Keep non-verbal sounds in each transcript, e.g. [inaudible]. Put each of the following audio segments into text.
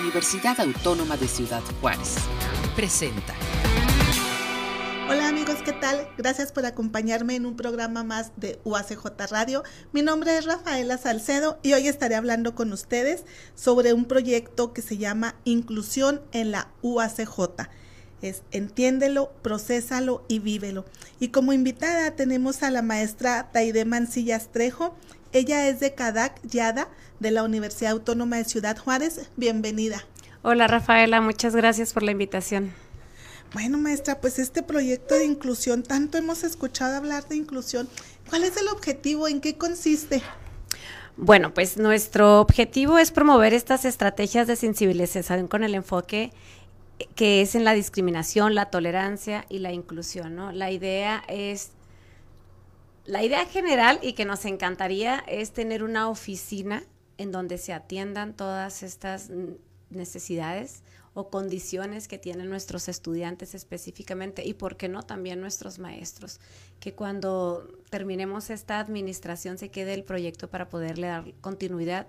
Universidad Autónoma de Ciudad Juárez. Presenta. Hola amigos, ¿qué tal? Gracias por acompañarme en un programa más de UACJ Radio. Mi nombre es Rafaela Salcedo y hoy estaré hablando con ustedes sobre un proyecto que se llama Inclusión en la UACJ. Es entiéndelo, procésalo y vívelo. Y como invitada tenemos a la maestra Taide Mancillas Trejo. Ella es de Cadac Yada de la Universidad Autónoma de Ciudad Juárez. Bienvenida. Hola Rafaela, muchas gracias por la invitación. Bueno, maestra, pues este proyecto de inclusión, tanto hemos escuchado hablar de inclusión. ¿Cuál es el objetivo? ¿En qué consiste? Bueno, pues nuestro objetivo es promover estas estrategias de sensibilización con el enfoque que es en la discriminación, la tolerancia y la inclusión, ¿no? La idea es la idea general y que nos encantaría es tener una oficina en donde se atiendan todas estas necesidades o condiciones que tienen nuestros estudiantes específicamente y, por qué no, también nuestros maestros. Que cuando terminemos esta administración se quede el proyecto para poderle dar continuidad.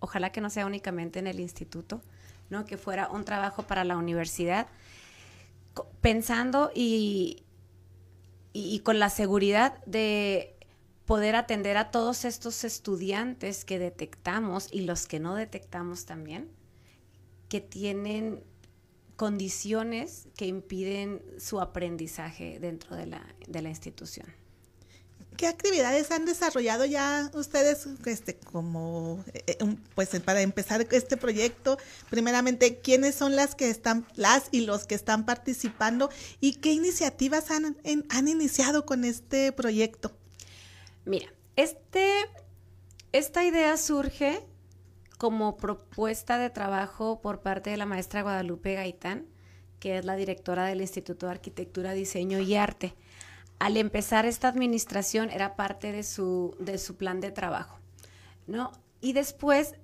Ojalá que no sea únicamente en el instituto, ¿no? que fuera un trabajo para la universidad, pensando y, y, con la seguridad de poder atender a todos estos estudiantes que detectamos y los que no detectamos también que tienen condiciones que impiden su aprendizaje dentro de la, de la institución. ¿Qué actividades han desarrollado ya ustedes este, como eh, pues para empezar este proyecto? Primeramente, ¿quiénes son las que están, las y los que están participando y qué iniciativas han, han iniciado con este proyecto? Mira, este, esta idea surge como propuesta de trabajo por parte de la maestra Guadalupe Gaitán, que es la directora del Instituto de Arquitectura, Diseño y Arte. Al empezar esta administración era parte de su, de su plan de trabajo, ¿no? Y después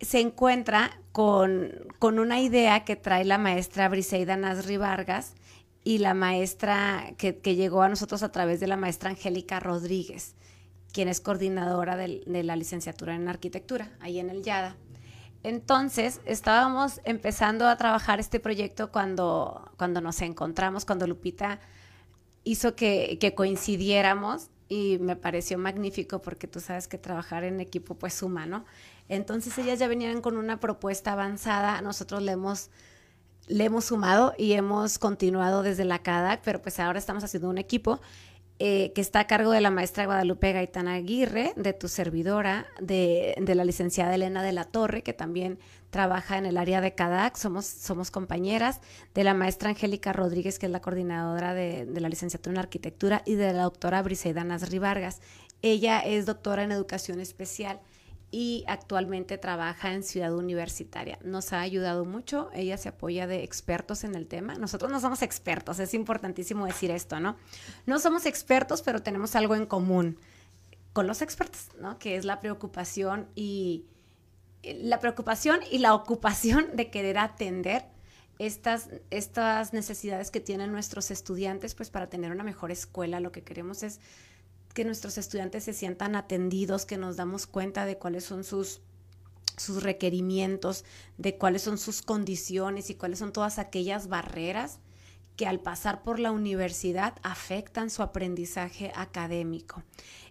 se encuentra con, con una idea que trae la maestra Briseida Nasri Vargas y la maestra que, que llegó a nosotros a través de la maestra Angélica Rodríguez quien es coordinadora de, la licenciatura en arquitectura, ahí en el YADA. Entonces, estábamos empezando a trabajar este proyecto cuando, cuando nos encontramos, cuando Lupita hizo que, coincidiéramos y me pareció magnífico porque tú sabes que trabajar en equipo pues suma, ¿no? Entonces ellas ya venían con una propuesta avanzada, nosotros le hemos, le hemos sumado y hemos continuado desde la CADAC, pero pues ahora estamos haciendo un equipo eh, que está a cargo de la maestra Guadalupe Gaitán Aguirre, de tu servidora, de, la licenciada Elena de la Torre, que también trabaja en el área de CADAC, somos, somos compañeras, de la maestra Angélica Rodríguez, que es la coordinadora de, de la licenciatura en arquitectura, y de la doctora Briseida Nasri Vargas. Ella es doctora en educación especial y actualmente trabaja en Ciudad Universitaria. Nos ha ayudado mucho, ella se apoya de expertos en el tema. Nosotros no somos expertos, es importantísimo decir esto, ¿no? No somos expertos, pero tenemos algo en común con los expertos, ¿no? Que es la preocupación y la preocupación y la ocupación de querer atender estas, estas necesidades que tienen nuestros estudiantes, pues para tener una mejor escuela, lo que queremos es que nuestros estudiantes se sientan atendidos, que nos damos cuenta de cuáles son sus sus requerimientos, de cuáles son sus condiciones y cuáles son todas aquellas barreras que al pasar por la universidad afectan su aprendizaje académico.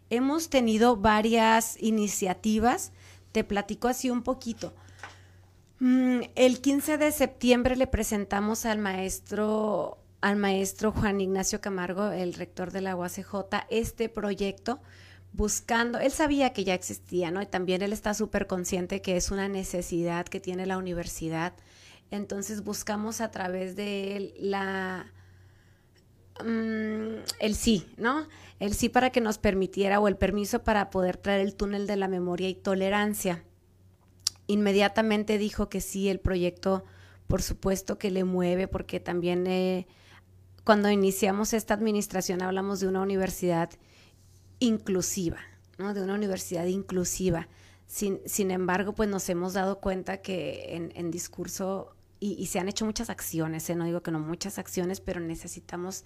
Hemos tenido varias iniciativas, te platico así un poquito. Mm, el 15 de septiembre le presentamos al maestro al maestro Juan Ignacio Camargo, el rector de la UACJ, este proyecto buscando, él sabía que ya existía, ¿no? Y también él está súper consciente que es una necesidad que tiene la universidad. Entonces buscamos a través de la, mm, el sí, ¿no? El sí para que nos permitiera o el permiso para poder traer el túnel de la memoria y tolerancia. Inmediatamente dijo que sí, el proyecto, por supuesto que le mueve, porque también... Eh, cuando iniciamos esta administración hablamos de una universidad inclusiva, ¿no? de una universidad inclusiva. Sin, sin embargo, pues nos hemos dado cuenta que en, discurso, y, se han hecho muchas acciones, ¿eh? no digo que no muchas acciones, pero necesitamos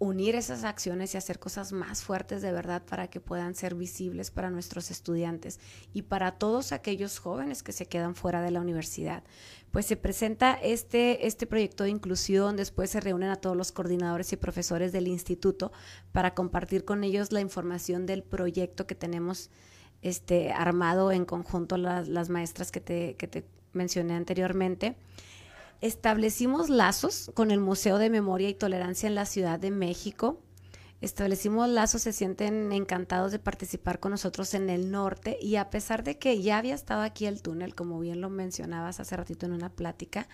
unir esas acciones y hacer cosas más fuertes de verdad para que puedan ser visibles para nuestros estudiantes y para todos aquellos jóvenes que se quedan fuera de la universidad. Pues se presenta este, este proyecto de inclusión, después se reúnen a todos los coordinadores y profesores del instituto para compartir con ellos la información del proyecto que tenemos este, armado en conjunto las, las maestras que te, que te mencioné anteriormente establecimos lazos con el Museo de Memoria y Tolerancia en la Ciudad de México. Establecimos lazos, se sienten encantados de participar con nosotros en el norte y a pesar de que ya había estado aquí el túnel, como bien lo mencionabas hace ratito en una plática,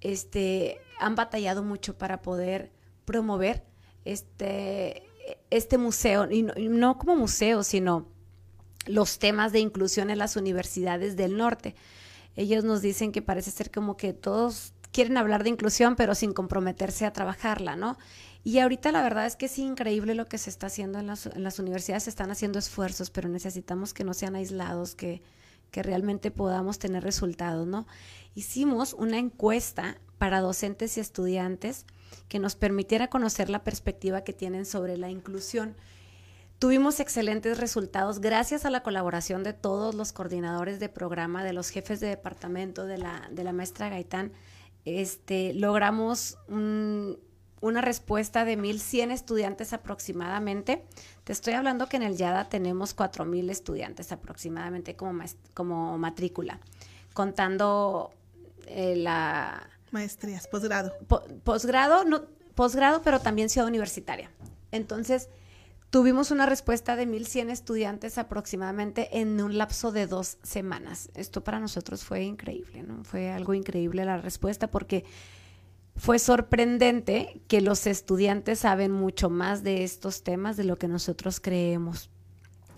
este, han batallado mucho para poder promover este, este museo, y no como museo, sino los temas de inclusión en las universidades del norte ellos nos dicen que parece ser como que todos quieren hablar de inclusión, pero sin comprometerse a trabajarla, ¿no? Y ahorita la verdad es que es increíble lo que se está haciendo en las, universidades, se están haciendo esfuerzos, pero necesitamos que no sean aislados, que, que realmente podamos tener resultados, ¿no? Hicimos una encuesta para docentes y estudiantes que nos permitiera conocer la perspectiva que tienen sobre la inclusión. Tuvimos excelentes resultados gracias a la colaboración de todos los coordinadores de programa, de los jefes de departamento, de la, de la maestra Gaitán. Este, logramos una respuesta de 1.100 estudiantes aproximadamente. Te estoy hablando que en el YADA tenemos 4.000 estudiantes aproximadamente como, como matrícula, contando eh, la... Maestrías, posgrado. posgrado, no, posgrado, pero también ciudad universitaria. Entonces, Tuvimos una respuesta de 1.100 estudiantes aproximadamente en un lapso de dos semanas. Esto para nosotros fue increíble, ¿no? Fue algo increíble la respuesta porque fue sorprendente que los estudiantes saben mucho más de estos temas de lo que nosotros creemos.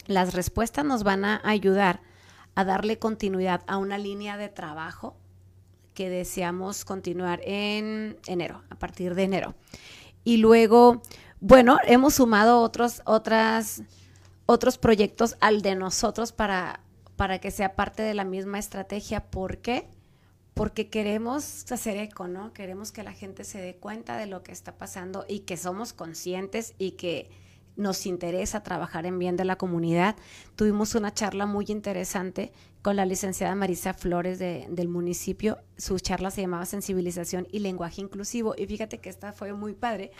Las respuestas nos van a ayudar a darle continuidad a una línea de trabajo que deseamos continuar en enero, a partir de enero. Y luego bueno, hemos sumado otros, otras, otros proyectos al de nosotros para, para que sea parte de la misma estrategia. ¿Por qué? Porque queremos hacer eco, ¿no? Queremos que la gente se dé cuenta de lo que está pasando y que somos conscientes y que nos interesa trabajar en bien de la comunidad. Tuvimos una charla muy interesante con la licenciada Marisa Flores del municipio. Su charla se llamaba Sensibilización y Lenguaje Inclusivo. Y fíjate que esta fue muy padre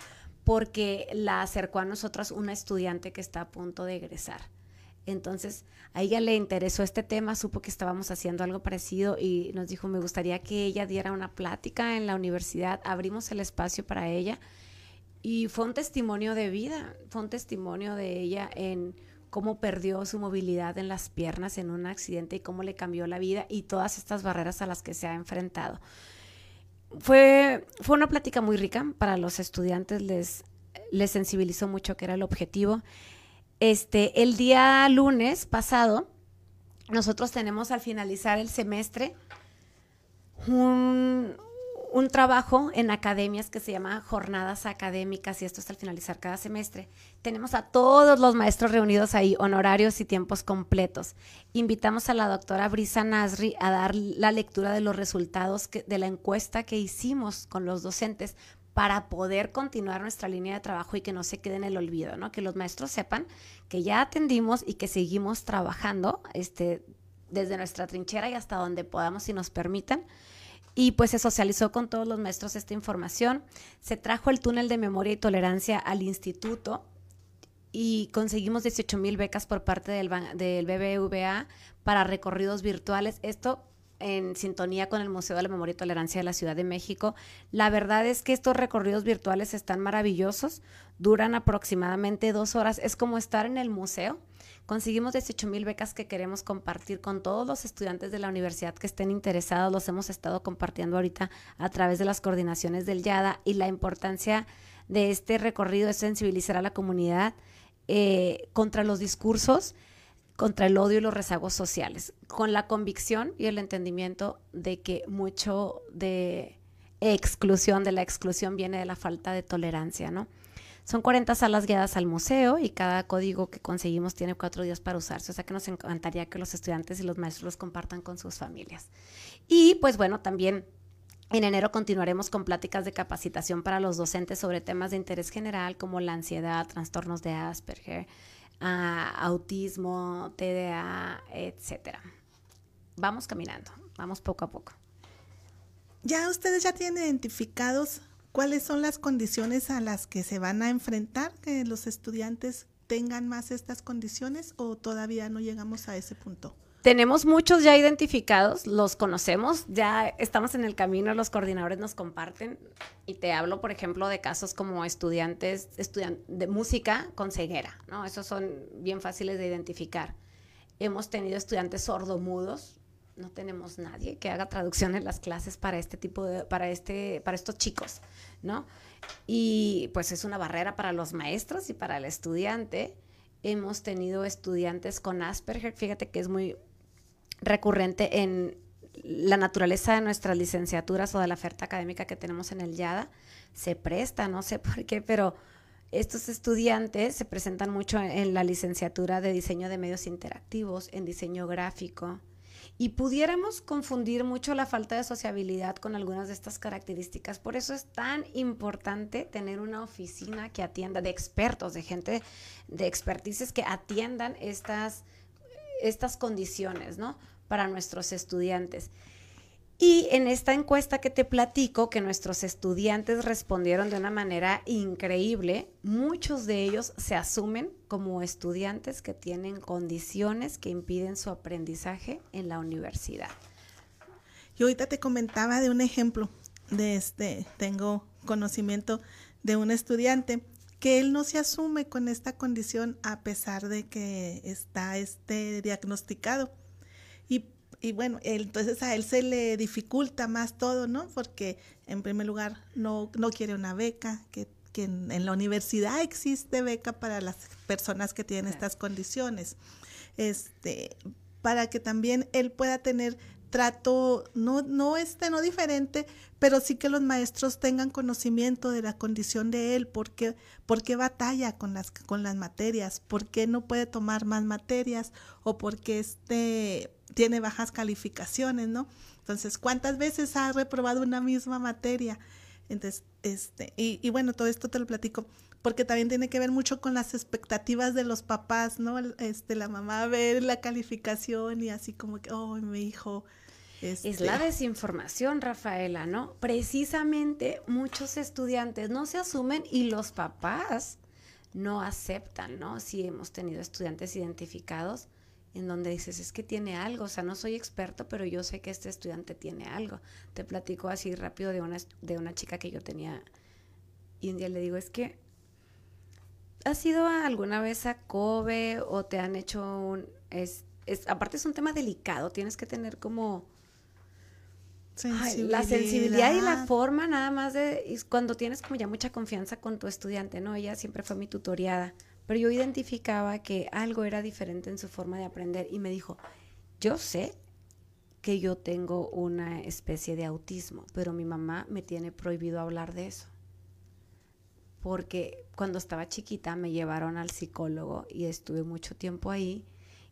porque la acercó a nosotras una estudiante que está a punto de egresar. Entonces, a ella le interesó este tema, supo que estábamos haciendo algo parecido y nos dijo, me gustaría que ella diera una plática en la universidad. Abrimos el espacio para ella y fue un testimonio de vida, fue un testimonio de ella en cómo perdió su movilidad en las piernas en un accidente y cómo le cambió la vida y todas estas barreras a las que se ha enfrentado fue, fue una plática muy rica para los estudiantes, les, les sensibilizó mucho que era el objetivo. Este, el día lunes pasado, nosotros tenemos al finalizar el semestre un, un trabajo en academias que se llama Jornadas Académicas y esto es al finalizar cada semestre. Tenemos a todos los maestros reunidos ahí, honorarios y tiempos completos. Invitamos a la doctora Brisa Nasri a dar la lectura de los resultados de la encuesta que hicimos con los docentes para poder continuar nuestra línea de trabajo y que no se quede en el olvido, ¿no? Que los maestros sepan que ya atendimos y que seguimos trabajando este, desde nuestra trinchera y hasta donde podamos y nos permitan y pues se socializó con todos los maestros esta información. Se trajo el túnel de memoria y tolerancia al instituto y conseguimos 18 mil becas por parte del, del BBVA para recorridos virtuales. Esto en sintonía con el Museo de la Memoria y Tolerancia de la Ciudad de México. La verdad es que estos recorridos virtuales están maravillosos, duran aproximadamente dos horas, es como estar en el museo Conseguimos 18 mil becas que queremos compartir con todos los estudiantes de la universidad que estén interesados. Los hemos estado compartiendo ahorita a través de las coordinaciones del YADA y la importancia de este recorrido es sensibilizar a la comunidad eh, contra los discursos, contra el odio y los rezagos sociales, con la convicción y el entendimiento de que mucho de exclusión, de la exclusión viene de la falta de tolerancia, ¿no? Son 40 salas guiadas al museo y cada código que conseguimos tiene cuatro días para usarse, o sea que nos encantaría que los estudiantes y los maestros los compartan con sus familias. Y pues bueno, también En enero continuaremos con pláticas de capacitación para los docentes sobre temas de interés general como la ansiedad, trastornos de Asperger, ah, autismo, TDA, etcétera. Vamos caminando, vamos poco a poco. Ya ustedes ya tienen identificados cuáles son las condiciones a las que se van a enfrentar, que los estudiantes tengan más estas condiciones o todavía no llegamos a ese punto. Tenemos muchos ya identificados, los conocemos, ya estamos en el camino, los coordinadores nos comparten y te hablo, por ejemplo, de casos como estudiantes de música con ceguera, ¿no? Esos son bien fáciles de identificar. Hemos tenido estudiantes sordomudos, no tenemos nadie que haga traducción en las clases para este tipo de, para este, para estos chicos, ¿no? Y pues es una barrera para los maestros y para el estudiante. Hemos tenido estudiantes con Asperger, fíjate que es muy recurrente en la naturaleza de nuestras licenciaturas o de la oferta académica que tenemos en el YADA. Se presta, no sé por qué, pero estos estudiantes se presentan mucho en la licenciatura de diseño de medios interactivos, en diseño gráfico, y pudiéramos confundir mucho la falta de sociabilidad con algunas de estas características. Por eso es tan importante tener una oficina que atienda de expertos, de gente de expertices que atiendan estas, estas condiciones, ¿no? Para nuestros estudiantes. Y en esta encuesta que te platico, que nuestros estudiantes respondieron de una manera increíble, muchos de ellos se asumen como estudiantes que tienen condiciones que impiden su aprendizaje en la universidad. Y ahorita te comentaba de un ejemplo de este, tengo conocimiento de un estudiante que él no se asume con esta condición a pesar de que está este diagnosticado. Y y bueno, entonces a él se le dificulta más todo, ¿no? Porque en primer lugar no, no quiere una beca, que, que en, la universidad existe beca para las personas que tienen estas condiciones. Este, para que también él pueda tener trato no no este no diferente pero sí que los maestros tengan conocimiento de la condición de él por qué, por qué batalla con las con las materias por qué no puede tomar más materias o por qué este tiene bajas calificaciones, ¿no? Entonces, ¿cuántas veces ha reprobado una misma materia? Entonces, este, y, bueno, todo esto te lo platico porque también tiene que ver mucho con las expectativas de los papás, ¿no? Este, la mamá ver la calificación y así como que, oh, mi hijo. Es la este". desinformación, Rafaela, ¿no? Precisamente muchos estudiantes no se asumen y los papás no aceptan, ¿no? Si hemos tenido estudiantes identificados en donde dices, es que tiene algo, o sea, no soy experto, pero yo sé que este estudiante tiene algo. Te platico así rápido de una, de una chica que yo tenía y un día le digo, es que, ¿has ido alguna vez a Kobe o te han hecho un... Es, es, aparte es un tema delicado, tienes que tener como... la sensibilidad y la forma nada más de cuando tienes como ya mucha confianza con tu estudiante, ¿no? Ella siempre fue mi tutoriada pero yo identificaba que algo era diferente en su forma de aprender y me dijo, yo sé que yo tengo una especie de autismo, pero mi mamá me tiene prohibido hablar de eso. Porque cuando estaba chiquita me llevaron al psicólogo y estuve mucho tiempo ahí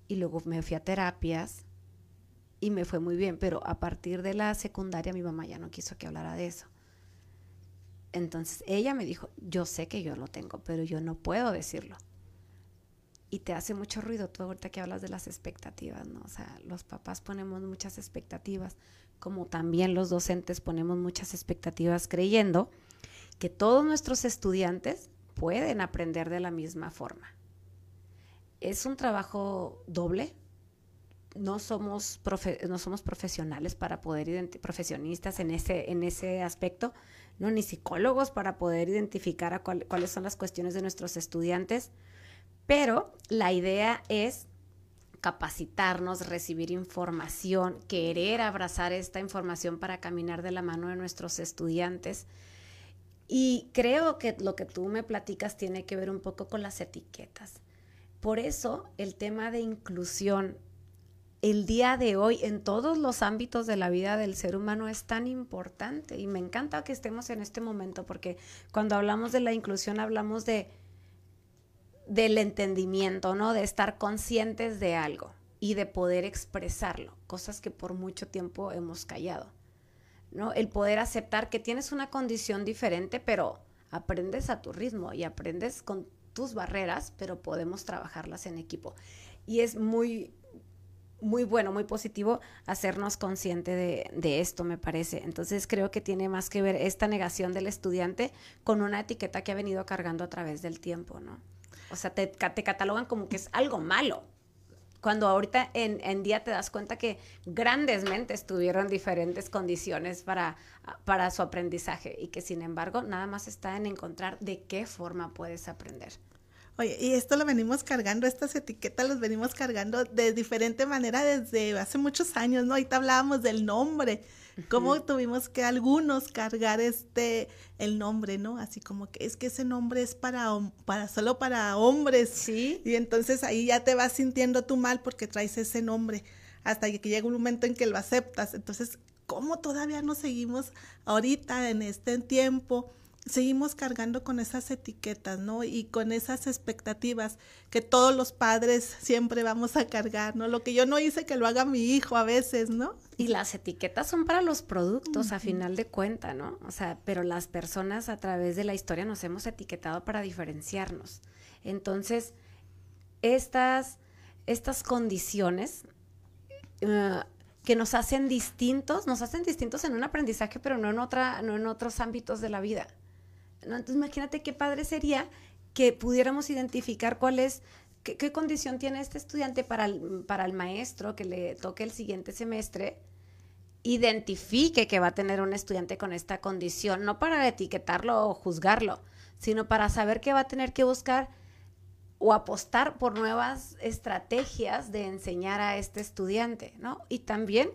y luego me fui a terapias y me fue muy bien, pero a partir de la secundaria mi mamá ya no quiso que hablara de eso. Entonces ella me dijo, yo sé que yo lo tengo, pero yo no puedo decirlo y te hace mucho ruido tú ahorita que hablas de las expectativas, ¿no? O sea, los papás ponemos muchas expectativas, como también los docentes ponemos muchas expectativas creyendo que todos nuestros estudiantes pueden aprender de la misma forma. Es un trabajo doble. No somos, no somos profesionales para poder profesionistas en ese, en ese aspecto, no ni psicólogos para poder identificar a cuáles son las cuestiones de nuestros estudiantes pero la idea es capacitarnos, recibir información, querer abrazar esta información para caminar de la mano de nuestros estudiantes. Y creo que lo que tú me platicas tiene que ver un poco con las etiquetas. Por eso el tema de inclusión el día de hoy en todos los ámbitos de la vida del ser humano es tan importante y me encanta que estemos en este momento porque cuando hablamos de la inclusión hablamos de del entendimiento, ¿no? De estar conscientes de algo y de poder expresarlo, cosas que por mucho tiempo hemos callado. ¿no? El poder aceptar que tienes una condición diferente, pero aprendes a tu ritmo y aprendes con tus barreras, pero podemos trabajarlas en equipo. Y es muy, muy bueno, muy positivo hacernos consciente de, de, esto, me parece. Entonces creo que tiene más que ver esta negación del estudiante con una etiqueta que ha venido cargando a través del tiempo, ¿no? O sea, te, te catalogan como que es algo malo, cuando ahorita en, en, día te das cuenta que grandes mentes tuvieron diferentes condiciones para, para su aprendizaje y que sin embargo nada más está en encontrar de qué forma puedes aprender. Oye, y esto lo venimos cargando, estas etiquetas los venimos cargando de diferente manera desde hace muchos años, ¿no? Ahorita hablábamos del nombre, cómo tuvimos que algunos cargar este, el nombre, ¿no? Así como que es que ese nombre es para, para solo para hombres. Sí. Y entonces ahí ya te vas sintiendo tú mal porque traes ese nombre hasta que llega un momento en que lo aceptas. Entonces, ¿cómo todavía nos seguimos ahorita en este tiempo? Seguimos cargando con esas etiquetas, ¿no? Y con esas expectativas que todos los padres [laughs] siempre vamos a cargar, ¿no? Lo que yo no hice que lo haga mi hijo a veces, ¿no? Y las etiquetas son para los productos, a final de cuenta, ¿no? O sea, pero las personas a través de la historia nos hemos etiquetado para diferenciarnos. Entonces, estas, estas condiciones uh, que nos hacen distintos, nos hacen distintos en un aprendizaje, pero no en, otra, no en otros ámbitos de la vida. Entonces imagínate qué padre sería que pudiéramos identificar cuál es, qué, condición tiene este estudiante para el, para el maestro que le toque el siguiente semestre, identifique que va a tener un estudiante con esta condición, no para etiquetarlo o juzgarlo, sino para saber que va a tener que buscar o apostar por nuevas estrategias de enseñar a este estudiante, ¿no? Y también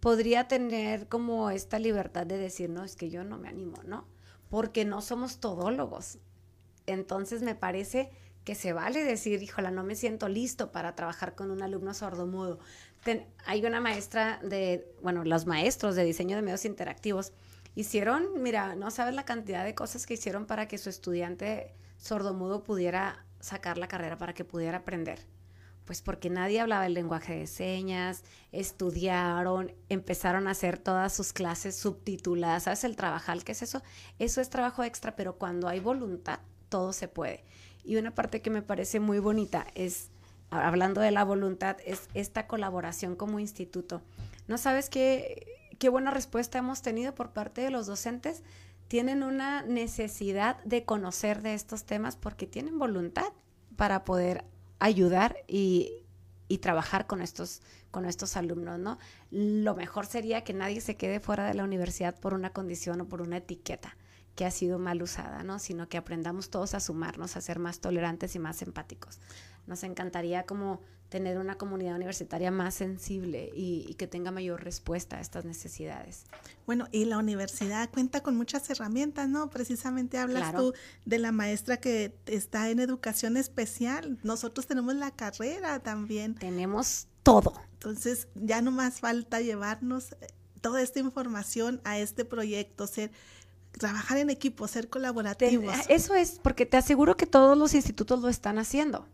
podría tener como esta libertad de decir, no, es que yo no me animo, ¿no? Porque no somos todólogos. Entonces me parece que se vale decir, híjola, no me siento listo para trabajar con un alumno sordomudo. hay una maestra de, bueno, los maestros de diseño de medios interactivos hicieron, mira, no sabes la cantidad de cosas que hicieron para que su estudiante sordomudo pudiera sacar la carrera, para que pudiera aprender pues porque nadie hablaba el lenguaje de señas, estudiaron, empezaron a hacer todas sus clases subtituladas, ¿sabes el trabajar qué es eso? Eso es trabajo extra, pero cuando hay voluntad, todo se puede. Y una parte que me parece muy bonita es, hablando de la voluntad, es esta colaboración como instituto. ¿No sabes qué, qué buena respuesta hemos tenido por parte de los docentes? Tienen una necesidad de conocer de estos temas porque tienen voluntad para poder ayudar y, trabajar con estos, con estos alumnos, ¿no? Lo mejor sería que nadie se quede fuera de la universidad por una condición o por una etiqueta que ha sido mal usada, ¿no? Sino que aprendamos todos a sumarnos, a ser más tolerantes y más empáticos. Nos encantaría como tener una comunidad universitaria más sensible y, que tenga mayor respuesta a estas necesidades. Bueno, y la universidad cuenta con muchas herramientas, ¿no? Precisamente hablas tú de la maestra que está en educación especial. Nosotros tenemos la carrera también. Tenemos todo. Entonces, ya no más falta llevarnos eh, toda esta información a este proyecto, ser trabajar en equipo, ser colaborativos. Eso es, porque te aseguro que todos los institutos lo están haciendo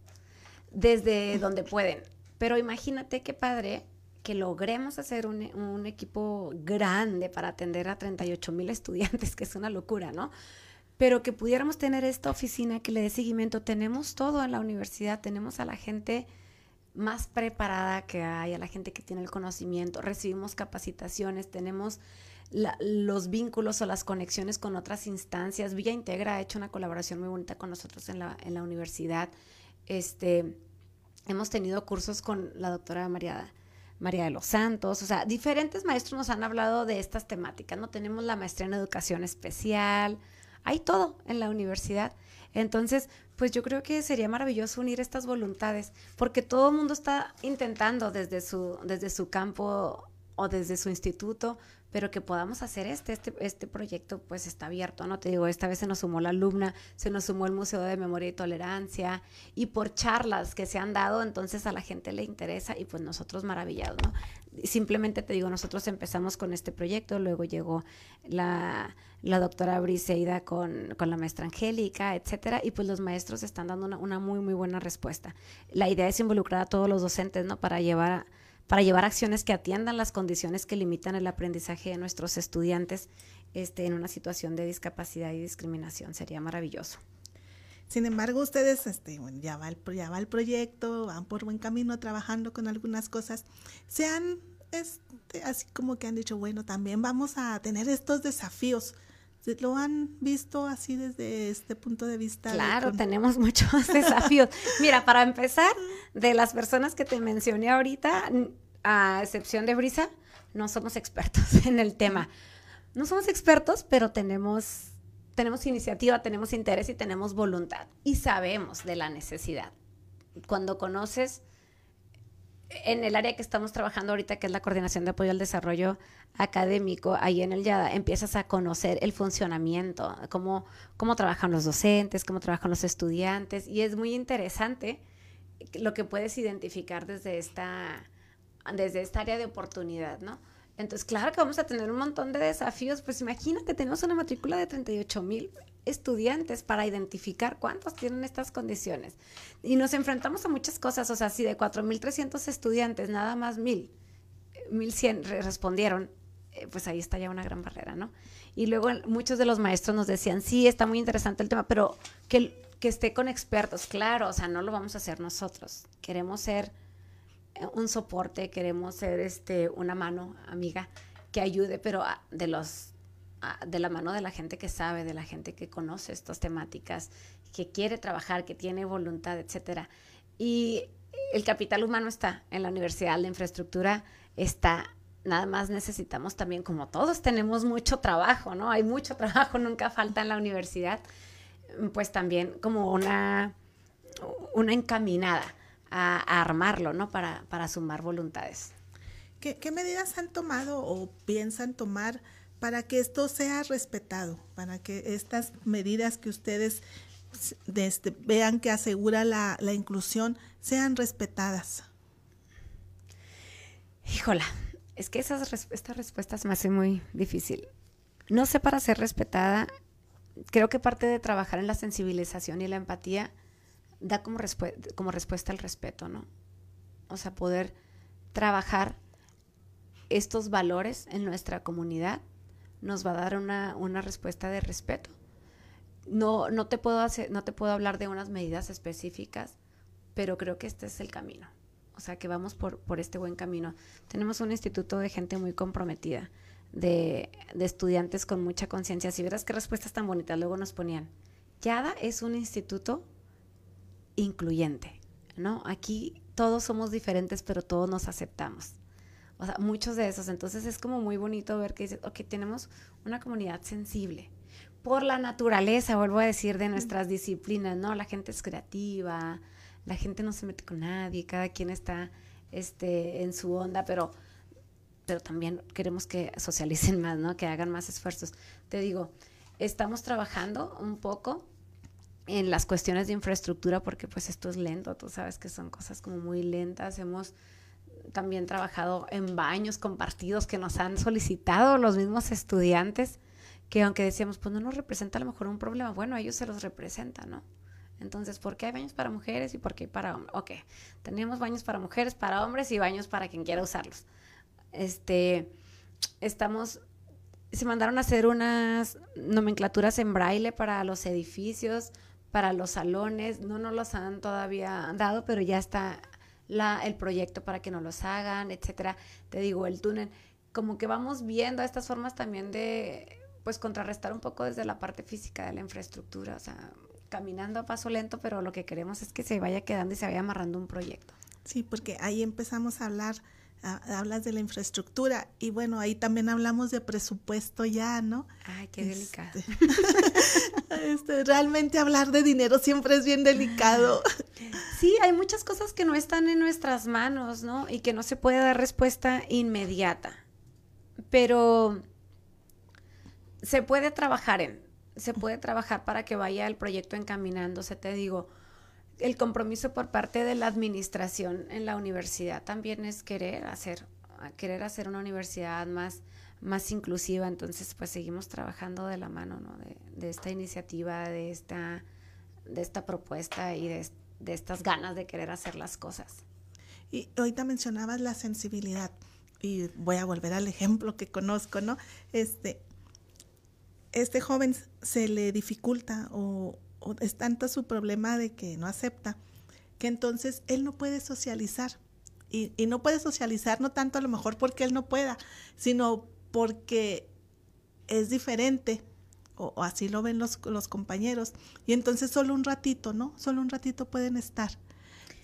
desde donde pueden. Pero imagínate qué padre que logremos hacer un, equipo grande para atender a 38 mil [laughs] estudiantes, que es una locura, ¿no? Pero que pudiéramos tener esta oficina que le dé seguimiento. Tenemos todo en la universidad, tenemos a la gente más preparada que hay, a la gente que tiene el conocimiento, recibimos capacitaciones, tenemos los vínculos o las conexiones con otras instancias. Villa Integra ha hecho una colaboración muy bonita con nosotros en la, en la universidad. Este, hemos tenido cursos con la doctora María, María de los Santos, o sea, diferentes maestros nos han hablado de estas temáticas, ¿no? Tenemos la maestría en educación especial, hay todo en la universidad. Entonces, pues yo creo que sería maravilloso unir estas voluntades, porque todo el mundo está intentando desde su, desde su campo o desde su instituto, pero que podamos hacer este, este, este proyecto pues está abierto, ¿no? Te digo, esta vez se nos sumó la alumna, se nos sumó el Museo de Memoria y Tolerancia y por charlas que se han dado, entonces a la gente le interesa y pues nosotros maravillados, ¿no? Simplemente te digo, nosotros empezamos con este proyecto, luego llegó la, la doctora Briseida con, con, la maestra Angélica, etcétera, y pues los maestros están dando una, una muy, muy buena respuesta. La idea es involucrar a todos los docentes, ¿no? Para llevar para llevar acciones que atiendan las condiciones que limitan el aprendizaje de nuestros estudiantes este, en una situación de discapacidad y discriminación. Sería maravilloso. Sin embargo, ustedes este, ya, va el, ya va el proyecto, van por buen camino trabajando con algunas cosas. Se han, este, así como que han dicho, bueno, también vamos a tener estos desafíos. ¿Lo han visto así desde este punto de vista? Claro, tenemos [laughs] muchos desafíos. Mira, para empezar, de las personas que te mencioné ahorita, a excepción de Brisa, no somos expertos [laughs] en el tema. No somos expertos, pero tenemos tenemos iniciativa, tenemos interés y tenemos voluntad y sabemos de la necesidad. Cuando conoces en el área que estamos trabajando ahorita, que es la coordinación de apoyo al desarrollo académico, ahí en el YADA, empiezas a conocer el funcionamiento, cómo, cómo trabajan los docentes, cómo trabajan los estudiantes, y es muy interesante lo que puedes identificar desde esta, desde esta área de oportunidad, ¿no? Entonces, claro que vamos a tener un montón de desafíos. Pues imagínate, tenemos una matrícula de 38 mil estudiantes para identificar cuántos tienen estas condiciones. Y nos enfrentamos a muchas cosas. O sea, si de 4.300 estudiantes, nada más mil, 1.100 respondieron, eh, pues ahí está ya una gran barrera, ¿no? Y luego muchos de los maestros nos decían, sí, está muy interesante el tema, pero que, que esté con expertos. Claro, o sea, no lo vamos a hacer nosotros. Queremos ser un soporte, queremos ser este, una mano amiga que ayude, pero de los de la mano de la gente que sabe, de la gente que conoce estas temáticas, que quiere trabajar, que tiene voluntad, etcétera. Y el capital humano está en la universidad, la infraestructura está. Nada más necesitamos también, como todos tenemos mucho trabajo, ¿no? Hay mucho [laughs] trabajo, nunca falta en la universidad, pues también como una, una encaminada a, armarlo, ¿no? Para, para sumar voluntades. ¿Qué, medidas han tomado o piensan tomar para que esto sea respetado, para que estas medidas que ustedes este, vean que asegura la, inclusión sean respetadas? Híjola, es que esas, estas respuestas me hacen muy difícil. No sé para ser respetada, creo que parte de trabajar en la sensibilización y la empatía da como, como respuesta el respeto, ¿no? O sea, poder trabajar estos valores en nuestra comunidad nos va a dar una, una respuesta de respeto. No, no, te puedo hacer, no te puedo hablar de unas medidas específicas, pero creo que este es el camino. O sea, que vamos por, por este buen camino. Tenemos un instituto de gente muy comprometida, de, de estudiantes con mucha conciencia. Si vieras qué respuestas tan bonitas luego nos ponían. YADA es un instituto incluyente, ¿no? Aquí todos somos diferentes, pero todos nos aceptamos. O sea, muchos de esos. Entonces es como muy bonito ver que dices, ok, tenemos una comunidad sensible. Por la naturaleza, vuelvo a decir, de nuestras disciplinas, ¿no? La gente es creativa, la gente no se mete con nadie, cada quien está este, en su onda, pero, pero también queremos que socialicen más, ¿no? Que hagan más esfuerzos. Te digo, estamos trabajando un poco en las cuestiones de infraestructura, porque pues esto es lento, tú sabes que son cosas como muy lentas. Hemos también trabajado en baños compartidos que nos han solicitado los mismos estudiantes, que aunque decíamos, pues no nos representa a lo mejor un problema, bueno, ellos se los representa, ¿no? Entonces, ¿por qué hay baños para mujeres y por qué hay para hombres? Ok, tenemos baños para mujeres, para hombres y baños para quien quiera usarlos. Este, estamos, se mandaron a hacer unas nomenclaturas en braille para los edificios, para los salones, no nos los han todavía dado, pero ya está la, el proyecto para que nos los hagan, etcétera. Te digo, el túnel, como que vamos viendo estas formas también de, pues, contrarrestar un poco desde la parte física de la infraestructura, o sea, caminando a paso lento, pero lo que queremos es que se vaya quedando y se vaya amarrando un proyecto. Sí, porque ahí empezamos a hablar hablas de la infraestructura y bueno, ahí también hablamos de presupuesto ya, ¿no? Ay, qué delicado. Este, [laughs] este, realmente hablar de dinero siempre es bien delicado. Sí, hay muchas cosas que no están en nuestras manos, ¿no? Y que no se puede dar respuesta inmediata. Pero se puede trabajar en, se puede trabajar para que vaya el proyecto encaminándose, te digo el compromiso por parte de la administración en la universidad también es querer hacer, querer hacer una universidad más, más inclusiva. Entonces, pues seguimos trabajando de la mano ¿no? de, esta iniciativa, de esta, de esta propuesta y de, estas ganas de querer hacer las cosas. Y ahorita mencionabas la sensibilidad y voy a volver al ejemplo que conozco, ¿no? Este, este joven se le dificulta o, es tanto su problema de que no acepta, que entonces él no puede socializar. Y, y, no puede socializar no tanto a lo mejor porque él no pueda, sino porque es diferente, o, o así lo ven los, los compañeros. Y entonces solo un ratito, ¿no? Solo un ratito pueden estar.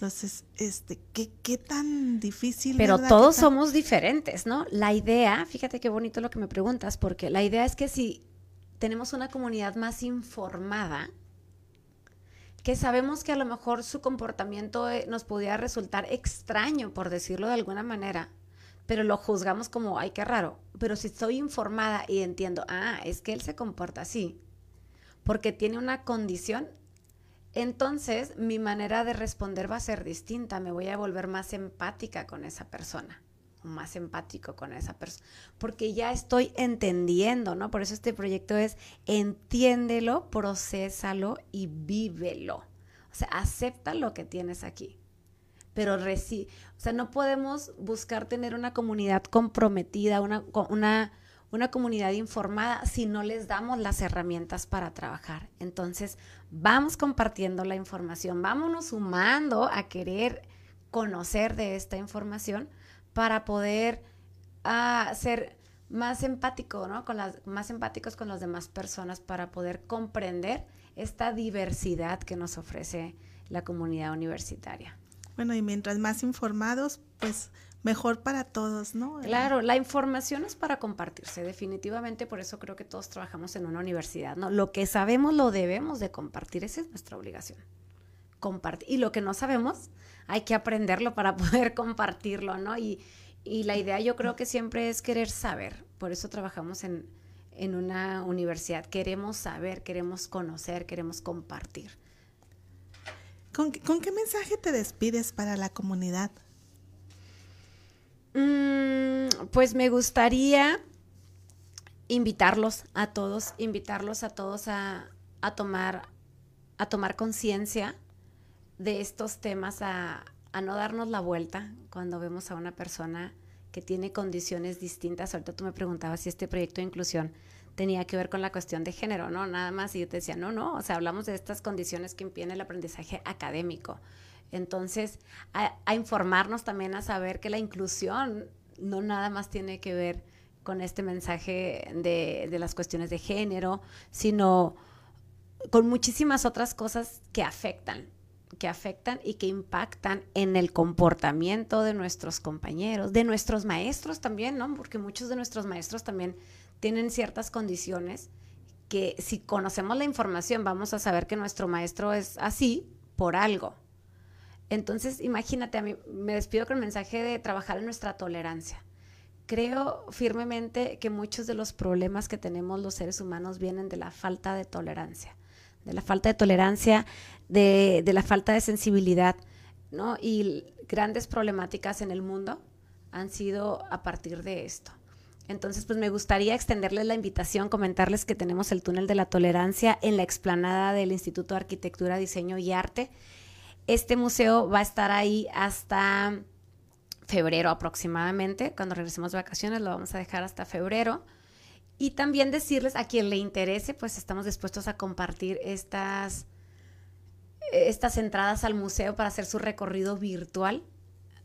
Entonces, este, ¿qué, qué tan difícil? Pero todos somos diferentes, ¿no? La idea, fíjate qué bonito lo que me preguntas, porque la idea es que si tenemos una comunidad más informada, que sabemos que a lo mejor su comportamiento eh, nos pudiera resultar extraño, por decirlo de alguna manera, pero lo juzgamos como, ay, qué raro. Pero si estoy informada y entiendo, ah, es que él se comporta así, porque tiene una condición, entonces mi manera de responder va a ser distinta, me voy a volver más empática con esa persona, más empático con esa persona, porque ya estoy entendiendo, ¿no? Por eso este proyecto es entiéndelo, procésalo y vívelo. O sea, acepta lo que tienes aquí. Pero reci o sea, no podemos buscar tener una comunidad comprometida, una, una una comunidad informada si no les damos las herramientas para trabajar. Entonces, vamos compartiendo la información, vámonos sumando a querer conocer de esta información para poder uh, ser más empático, ¿no? Con las, más empáticos con las demás personas para poder comprender esta diversidad que nos ofrece la comunidad universitaria. Bueno, y mientras más informados, pues mejor para todos, ¿no? Claro, la información es para compartirse, definitivamente, por eso creo que todos trabajamos en una universidad, ¿no? Lo que sabemos lo debemos de compartir, esa es nuestra obligación. Compartir. Y lo que no sabemos, hay que aprenderlo para [laughs] poder compartirlo, ¿no? Y, y la idea yo creo que siempre es querer saber, por eso trabajamos en, en una universidad, queremos saber, queremos conocer, queremos compartir. ¿Con, ¿Con qué mensaje te despides para la comunidad? Mm, pues me gustaría invitarlos a todos, invitarlos a todos a, tomar, a tomar conciencia de estos temas, a, no darnos la vuelta cuando vemos a una persona que tiene condiciones distintas. Ahorita tú me preguntabas si este proyecto de inclusión tenía que ver con la cuestión de género, ¿no? Nada más, y yo te decía, no, no, o sea, hablamos de estas condiciones que impiden el aprendizaje académico. Entonces, a, informarnos también, a saber que la inclusión no nada más tiene que ver con este mensaje de, de las cuestiones de género, sino con muchísimas otras cosas que afectan, que afectan y que impactan en el comportamiento de nuestros compañeros, de nuestros maestros también, ¿no? Porque muchos de nuestros maestros también tienen ciertas condiciones que si conocemos la información vamos a saber que nuestro maestro es así por algo. Entonces, imagínate, a mí me despido con el mensaje de trabajar en nuestra tolerancia. Creo firmemente que muchos de los problemas que tenemos los seres humanos vienen de la falta de tolerancia, de la falta de tolerancia, de, la falta de sensibilidad, ¿no? Y grandes problemáticas en el mundo han sido a partir de esto. Entonces, pues me gustaría extenderles la invitación, comentarles que tenemos el túnel de la tolerancia en la explanada del Instituto de Arquitectura, Diseño y Arte este museo va a estar ahí hasta febrero aproximadamente. Cuando regresemos de vacaciones lo vamos a dejar hasta febrero. Y también decirles a quien le interese, pues estamos dispuestos a compartir estas, estas entradas al museo para hacer su recorrido virtual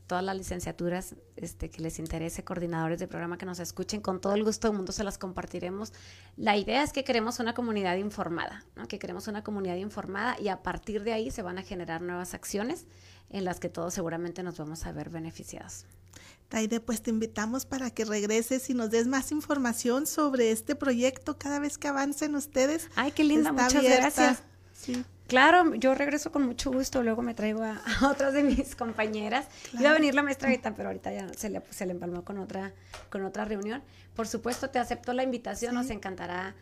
todas las licenciaturas este, que les interese, coordinadores de programa que nos escuchen, con todo el gusto del mundo se las compartiremos. La idea es que queremos una comunidad informada, que queremos una comunidad informada y a partir de ahí se van a generar nuevas acciones en las que todos seguramente nos vamos a ver beneficiados. Taide, pues te invitamos para que regreses y nos des más información sobre este proyecto cada vez que avancen ustedes. Ay, qué linda, muchas gracias. Sí. Claro, yo regreso con mucho gusto, luego me traigo a, [laughs] otras de mis compañeras. Iba a venir la maestra Rita, pero ahorita ya se le, se le empalmó con otra, con otra reunión. Por supuesto, te acepto la invitación, nos encantará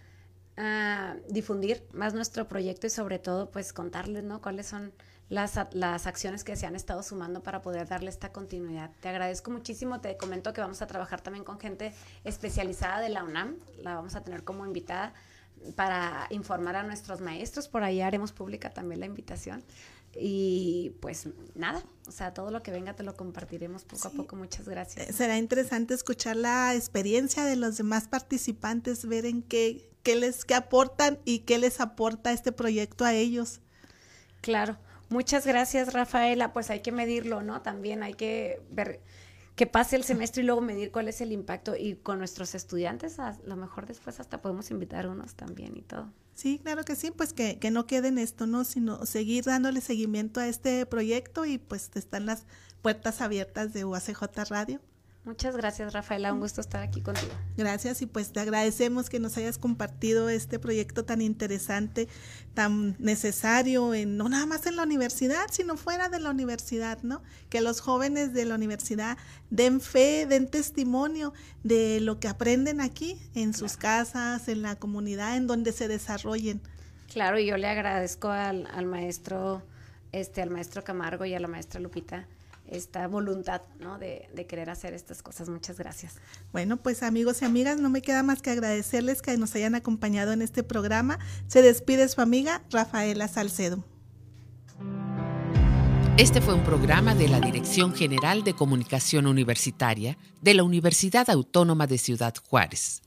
uh, difundir más nuestro proyecto y sobre todo, pues contarles, ¿no? Cuáles son las, las acciones que se han estado sumando para poder darle esta continuidad. Te agradezco muchísimo, te comento que vamos a trabajar también con gente especializada de la UNAM, la vamos a tener como invitada para informar a nuestros maestros. Por ahí haremos pública también la invitación. y pues nada, o sea, todo lo que venga te lo compartiremos poco a poco. Muchas gracias. Eh, será interesante escuchar la experiencia de los demás participantes, ver en qué, qué les qué aportan y qué les aporta este proyecto a ellos. Claro. Muchas gracias, Rafaela. Pues hay que medirlo, ¿no? También hay que ver que pase el semestre y luego medir cuál es el impacto y con nuestros estudiantes a lo mejor después hasta podemos invitar unos también y todo. Sí, claro que sí, pues que, que no quede en esto, ¿no? Sino seguir dándole seguimiento a este proyecto y pues están las puertas abiertas de UACJ Radio. Muchas gracias, Rafaela. Un gusto estar aquí contigo. Gracias y pues te agradecemos que nos hayas compartido este proyecto tan interesante, tan necesario, en, no nada más en la universidad, sino fuera de la universidad, ¿no? Que los jóvenes de la universidad den fe, den testimonio de lo que aprenden aquí, en sus casas, en la comunidad, en donde se desarrollen. Claro, y yo le agradezco al, al maestro, este, al maestro Camargo y a la maestra Lupita esta voluntad ¿no? de, de, querer hacer estas cosas. Muchas gracias. Bueno, pues amigos y amigas, no me queda más que agradecerles que nos hayan acompañado en este programa. Se despide su amiga Rafaela Salcedo. Este fue un programa de la Dirección General de Comunicación Universitaria de la Universidad Autónoma de Ciudad Juárez.